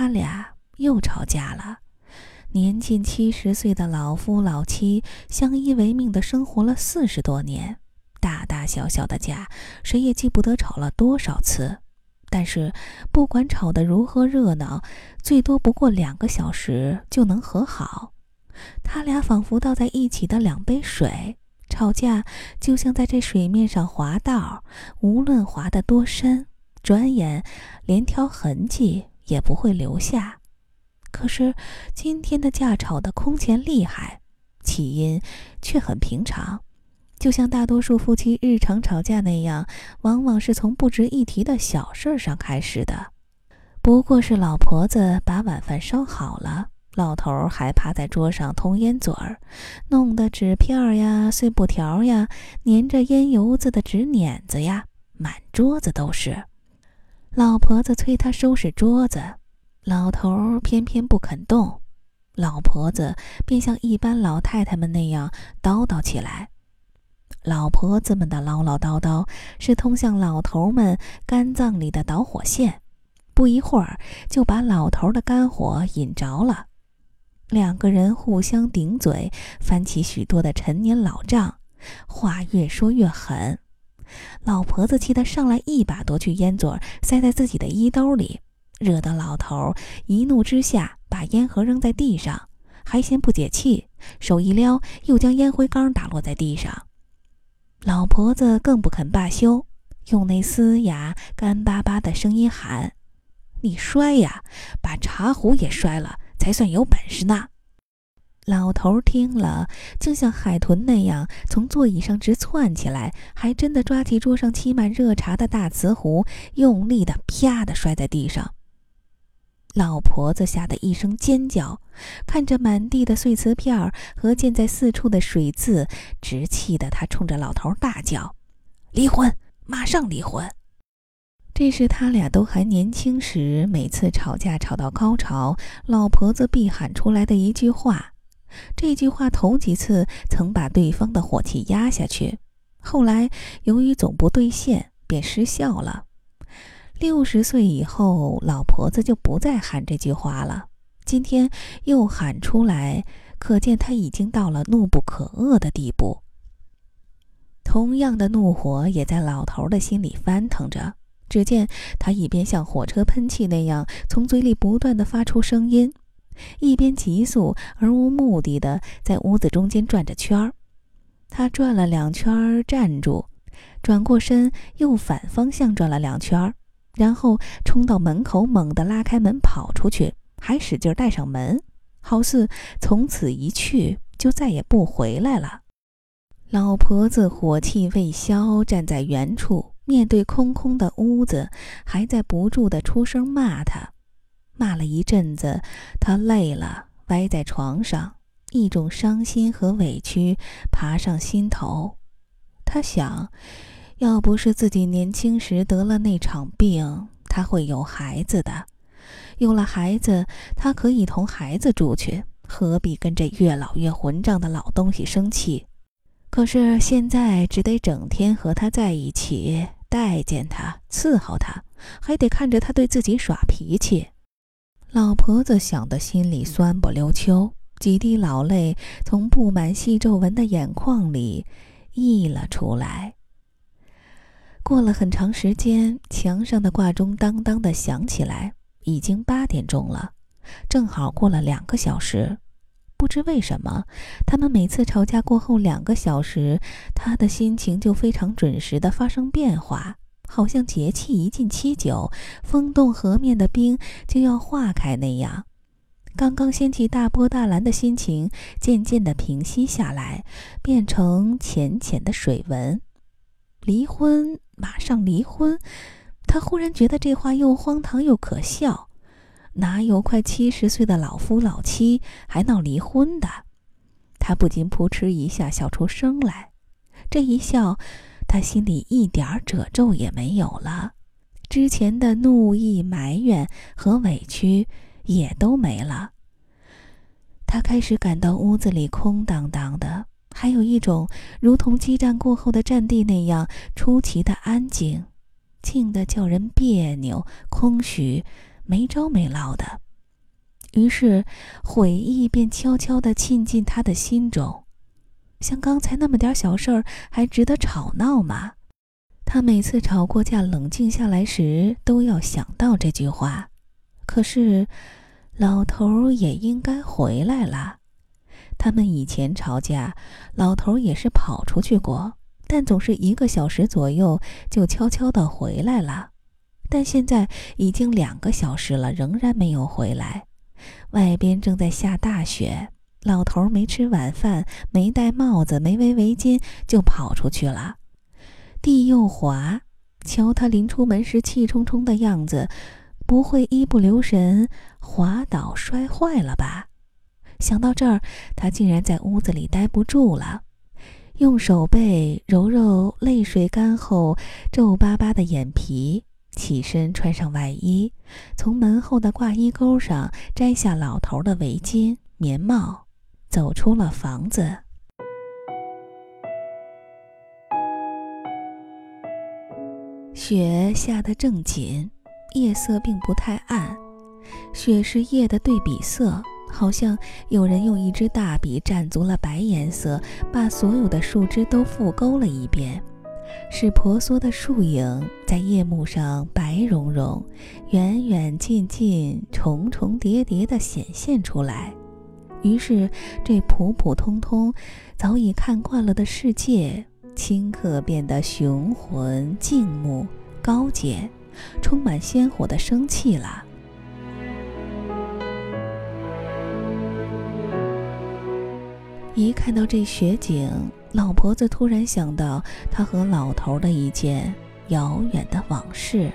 他俩又吵架了。年近七十岁的老夫老妻相依为命的生活了四十多年，大大小小的架，谁也记不得吵了多少次。但是不管吵得如何热闹，最多不过两个小时就能和好。他俩仿佛倒在一起的两杯水，吵架就像在这水面上滑道，无论滑得多深，转眼连条痕迹也不会留下。可是今天的架吵得空前厉害，起因却很平常，就像大多数夫妻日常吵架那样，往往是从不值一提的小事上开始的。不过是老婆子把晚饭烧好了，老头儿还趴在桌上通烟嘴儿，弄得纸片儿呀、碎布条呀、粘着烟油子的纸碾子呀，满桌子都是。老婆子催他收拾桌子。老头儿偏偏不肯动，老婆子便像一般老太太们那样叨叨起来。老婆子们的唠唠叨叨是通向老头们肝脏里的导火线，不一会儿就把老头的肝火引着了。两个人互相顶嘴，翻起许多的陈年老账，话越说越狠。老婆子气得上来一把夺去烟嘴，塞在自己的衣兜里。惹得老头一怒之下把烟盒扔在地上，还嫌不解气，手一撩，又将烟灰缸打落在地上。老婆子更不肯罢休，用那嘶哑干巴巴的声音喊：“你摔呀，把茶壶也摔了，才算有本事呢！”老头听了，竟像海豚那样从座椅上直窜起来，还真的抓起桌上沏满热茶的大瓷壶，用力的啪的摔在地上。老婆子吓得一声尖叫，看着满地的碎瓷片儿和溅在四处的水渍，直气得她冲着老头大叫：“离婚！马上离婚！”这是他俩都还年轻时，每次吵架吵到高潮，老婆子必喊出来的一句话。这句话头几次曾把对方的火气压下去，后来由于总不兑现，便失效了。六十岁以后，老婆子就不再喊这句话了。今天又喊出来，可见他已经到了怒不可遏的地步。同样的怒火也在老头的心里翻腾着。只见他一边像火车喷气那样从嘴里不断的发出声音，一边急速而无目的的在屋子中间转着圈儿。他转了两圈，站住，转过身，又反方向转了两圈。然后冲到门口，猛地拉开门跑出去，还使劲带上门，好似从此一去就再也不回来了。老婆子火气未消，站在原处，面对空空的屋子，还在不住地出声骂他。骂了一阵子，他累了，歪在床上，一种伤心和委屈爬上心头。他想。要不是自己年轻时得了那场病，他会有孩子的。有了孩子，他可以同孩子住去，何必跟这越老越混账的老东西生气？可是现在只得整天和他在一起，待见他，伺候他，还得看着他对自己耍脾气。老婆子想得心里酸不溜秋，几滴老泪从布满细皱纹的眼眶里溢了出来。过了很长时间，墙上的挂钟当当的响起来，已经八点钟了，正好过了两个小时。不知为什么，他们每次吵架过后两个小时，他的心情就非常准时的发生变化，好像节气一进七九，风冻河面的冰就要化开那样。刚刚掀起大波大澜的心情，渐渐的平息下来，变成浅浅的水纹。离婚，马上离婚！他忽然觉得这话又荒唐又可笑。哪有快七十岁的老夫老妻还闹离婚的？他不禁扑哧一下笑出声来。这一笑，他心里一点褶皱也没有了，之前的怒意、埋怨和委屈也都没了。他开始感到屋子里空荡荡的。还有一种如同激战过后的战地那样出奇的安静，静得叫人别扭、空虚、没招没落的，于是悔意便悄悄地沁进他的心中。像刚才那么点小事儿，还值得吵闹吗？他每次吵过架、冷静下来时，都要想到这句话。可是，老头也应该回来了。他们以前吵架，老头也是跑出去过，但总是一个小时左右就悄悄地回来了。但现在已经两个小时了，仍然没有回来。外边正在下大雪。老头没吃晚饭，没戴帽子，没围围巾，就跑出去了。地又滑，瞧他临出门时气冲冲的样子，不会一不留神滑倒摔坏了吧？想到这儿，他竟然在屋子里待不住了，用手背揉揉泪水干后皱巴巴的眼皮，起身穿上外衣，从门后的挂衣钩上摘下老头的围巾、棉帽。走出了房子，雪下得正紧，夜色并不太暗。雪是夜的对比色，好像有人用一支大笔蘸足了白颜色，把所有的树枝都复勾了一遍，使婆娑的树影在夜幕上白茸茸、远远近近、重重叠叠地显现出来。于是，这普普通通、早已看惯了的世界，顷刻变得雄浑、静穆、高洁，充满鲜活的生气了。一看到这雪景，老婆子突然想到她和老头的一件遥远的往事。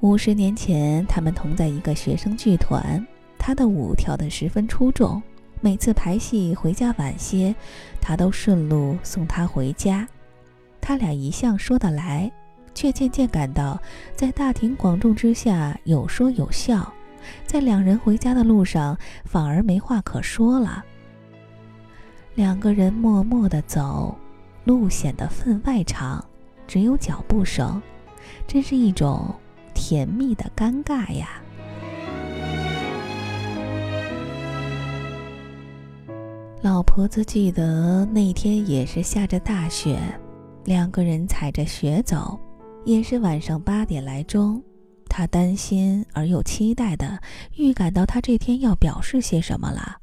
五十年前，他们同在一个学生剧团。他的舞跳得十分出众，每次排戏回家晚些，他都顺路送她回家。他俩一向说得来，却渐渐感到在大庭广众之下有说有笑，在两人回家的路上反而没话可说了。两个人默默地走，路显得分外长，只有脚步声，真是一种甜蜜的尴尬呀。老婆子记得那天也是下着大雪，两个人踩着雪走，也是晚上八点来钟。她担心而又期待的预感到他这天要表示些什么了。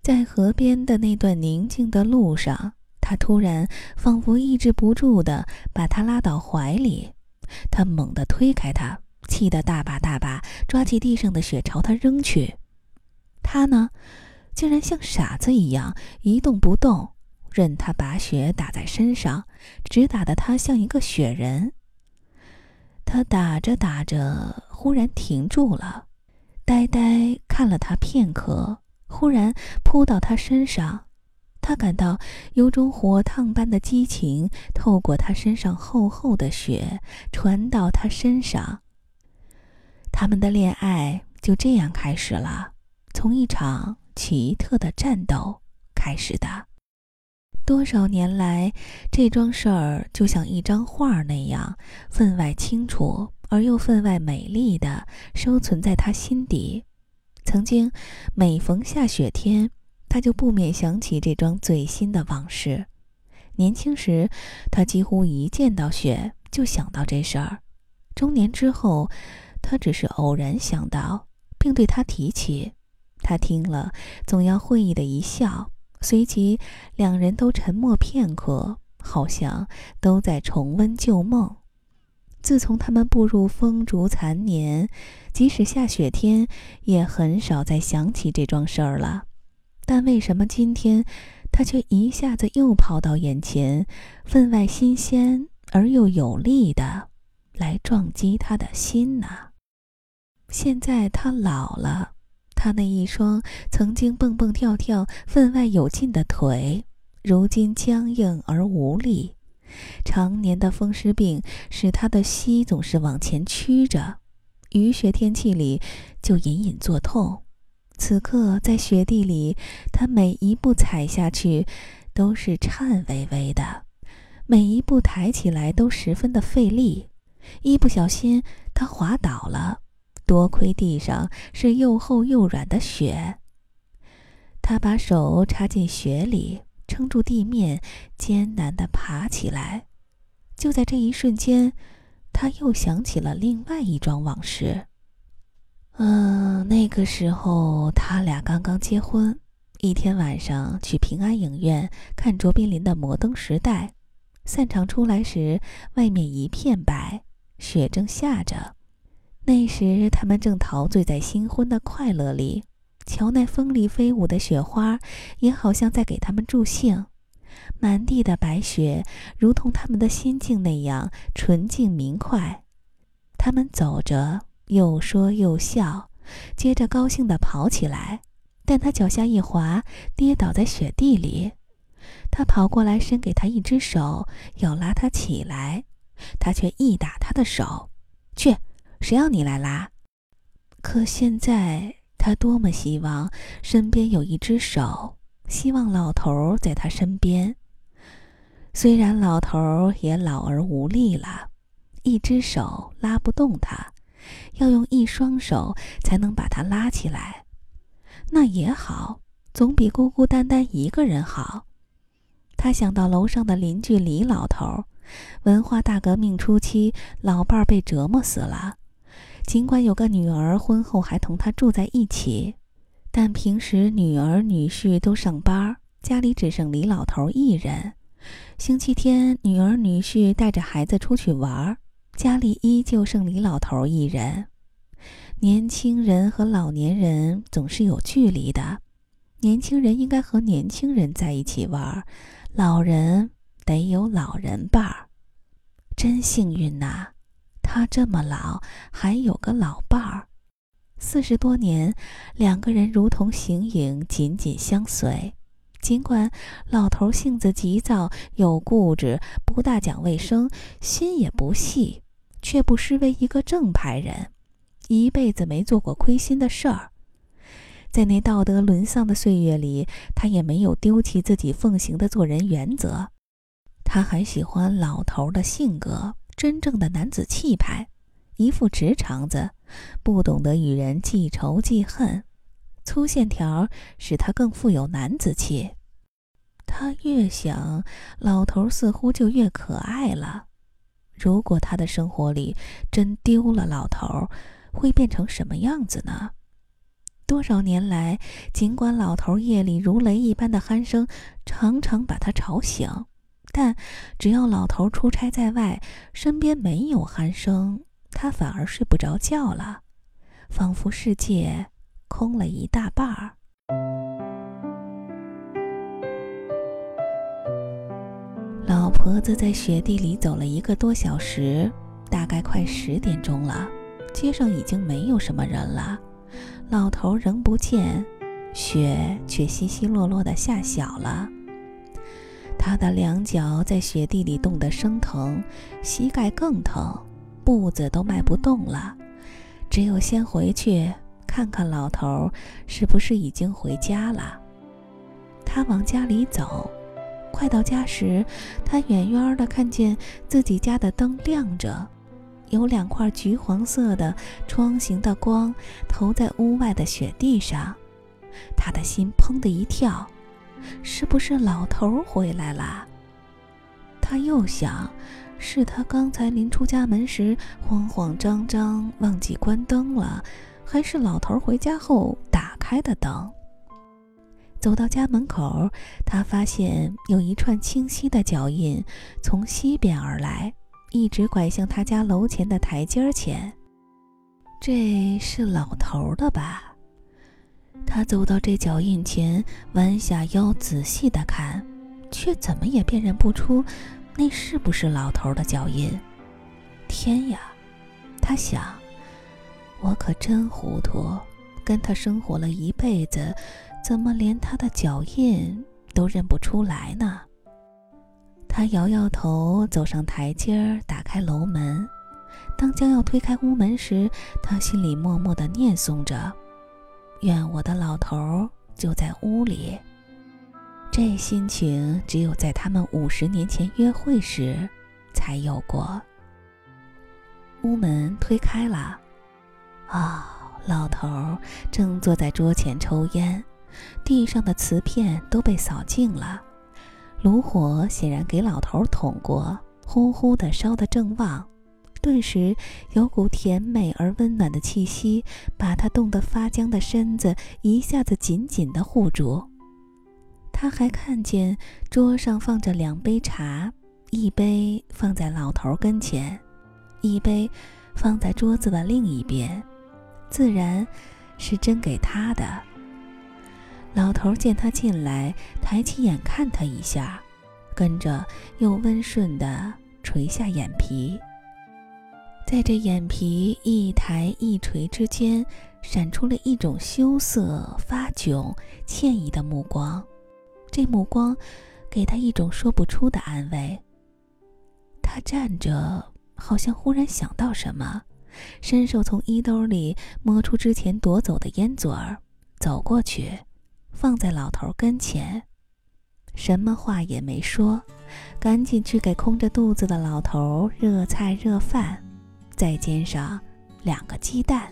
在河边的那段宁静的路上，他突然仿佛抑制不住的把她拉到怀里，他猛地推开她，气得大把大把抓起地上的雪朝他扔去。他呢？竟然像傻子一样一动不动，任他把雪打在身上，只打得他像一个雪人。他打着打着，忽然停住了，呆呆看了他片刻，忽然扑到他身上。他感到有种火烫般的激情透过他身上厚厚的雪传到他身上。他们的恋爱就这样开始了，从一场。奇特的战斗开始的，多少年来，这桩事儿就像一张画那样，分外清楚而又分外美丽的收存在他心底。曾经，每逢下雪天，他就不免想起这桩最新的往事。年轻时，他几乎一见到雪就想到这事儿；中年之后，他只是偶然想到，并对他提起。他听了，总要会意的一笑，随即两人都沉默片刻，好像都在重温旧梦。自从他们步入风烛残年，即使下雪天，也很少再想起这桩事儿了。但为什么今天，他却一下子又跑到眼前，分外新鲜而又有力的来撞击他的心呢？现在他老了。他那一双曾经蹦蹦跳跳、分外有劲的腿，如今僵硬而无力。常年的风湿病使他的膝总是往前屈着，雨雪天气里就隐隐作痛。此刻在雪地里，他每一步踩下去都是颤巍巍的，每一步抬起来都十分的费力。一不小心，他滑倒了。多亏地上是又厚又软的雪。他把手插进雪里，撑住地面，艰难地爬起来。就在这一瞬间，他又想起了另外一桩往事。嗯，那个时候他俩刚刚结婚，一天晚上去平安影院看卓别林的《摩登时代》，散场出来时，外面一片白，雪正下着。那时他们正陶醉在新婚的快乐里，瞧那风里飞舞的雪花，也好像在给他们助兴。满地的白雪，如同他们的心境那样纯净明快。他们走着。又说又笑，接着高兴地跑起来，但他脚下一滑，跌倒在雪地里。他跑过来，伸给他一只手，要拉他起来，他却一打他的手：“去，谁要你来拉？”可现在他多么希望身边有一只手，希望老头儿在他身边。虽然老头儿也老而无力了，一只手拉不动他。要用一双手才能把他拉起来，那也好，总比孤孤单单一个人好。他想到楼上的邻居李老头，文化大革命初期，老伴儿被折磨死了。尽管有个女儿，婚后还同他住在一起，但平时女儿女婿都上班，家里只剩李老头一人。星期天，女儿女婿带着孩子出去玩。家里依旧剩李老头一人，年轻人和老年人总是有距离的。年轻人应该和年轻人在一起玩，老人得有老人伴儿。真幸运呐，他这么老还有个老伴儿。四十多年，两个人如同形影，紧紧相随。尽管老头性子急躁、有固执，不大讲卫生，心也不细。却不失为一个正派人，一辈子没做过亏心的事儿。在那道德沦丧的岁月里，他也没有丢弃自己奉行的做人原则。他很喜欢老头的性格，真正的男子气派，一副直肠子，不懂得与人记仇记恨，粗线条使他更富有男子气。他越想，老头似乎就越可爱了。如果他的生活里真丢了老头，会变成什么样子呢？多少年来，尽管老头夜里如雷一般的鼾声常常把他吵醒，但只要老头出差在外，身边没有鼾声，他反而睡不着觉了，仿佛世界空了一大半儿。老婆子在雪地里走了一个多小时，大概快十点钟了，街上已经没有什么人了。老头仍不见，雪却稀稀落落的下小了。他的两脚在雪地里冻得生疼，膝盖更疼，步子都迈不动了。只有先回去看看老头是不是已经回家了。他往家里走。快到家时，他远远的看见自己家的灯亮着，有两块橘黄色的窗形的光投在屋外的雪地上。他的心砰的一跳，是不是老头回来了？他又想，是他刚才临出家门时慌慌张张忘记关灯了，还是老头回家后打开的灯？走到家门口，他发现有一串清晰的脚印从西边而来，一直拐向他家楼前的台阶前。这是老头的吧？他走到这脚印前，弯下腰仔细的看，却怎么也辨认不出那是不是老头的脚印。天呀！他想，我可真糊涂，跟他生活了一辈子。怎么连他的脚印都认不出来呢？他摇摇头，走上台阶儿，打开楼门。当将要推开屋门时，他心里默默的念诵着：“愿我的老头就在屋里。”这心情只有在他们五十年前约会时才有过。屋门推开了，啊，老头正坐在桌前抽烟，地上的瓷片都被扫净了，炉火显然给老头捅过，呼呼的烧得正旺。顿时有股甜美而温暖的气息，把他冻得发僵的身子一下子紧紧地护住。他还看见桌上放着两杯茶，一杯放在老头跟前，一杯放在桌子的另一边，自然是斟给他的。老头见他进来，抬起眼看他一下，跟着又温顺地垂下眼皮。在这眼皮一抬一垂之间，闪出了一种羞涩、发窘、歉意的目光。这目光给他一种说不出的安慰。他站着，好像忽然想到什么，伸手从衣兜里摸出之前夺走的烟嘴儿，走过去，放在老头跟前，什么话也没说，赶紧去给空着肚子的老头热菜热饭。再煎上两个鸡蛋。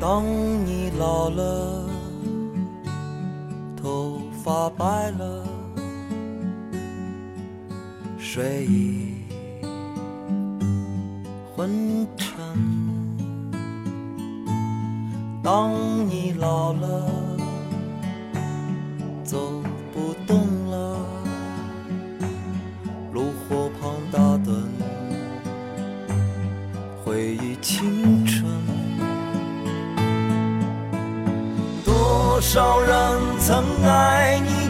当你老了。白了，睡意昏沉。当你老了，走不动了，炉火旁打盹，回忆青春。多少人曾爱你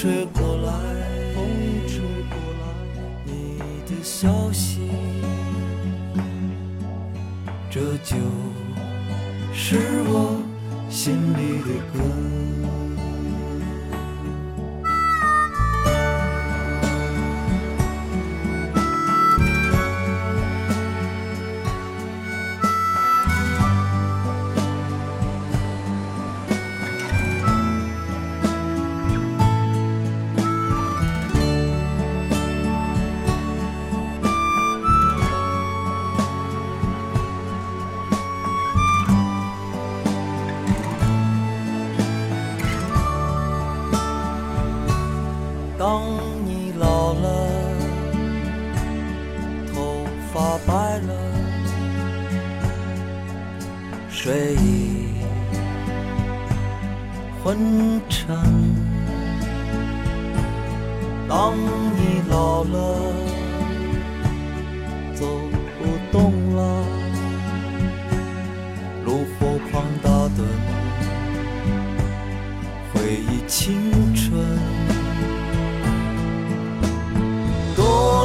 却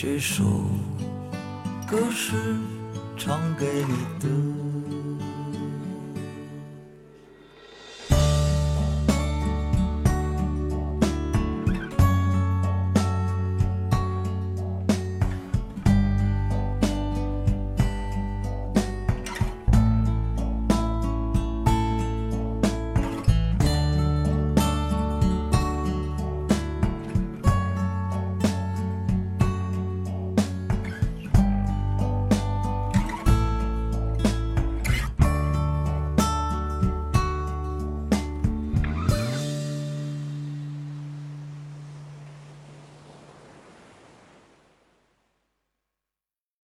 这首歌是唱给你的。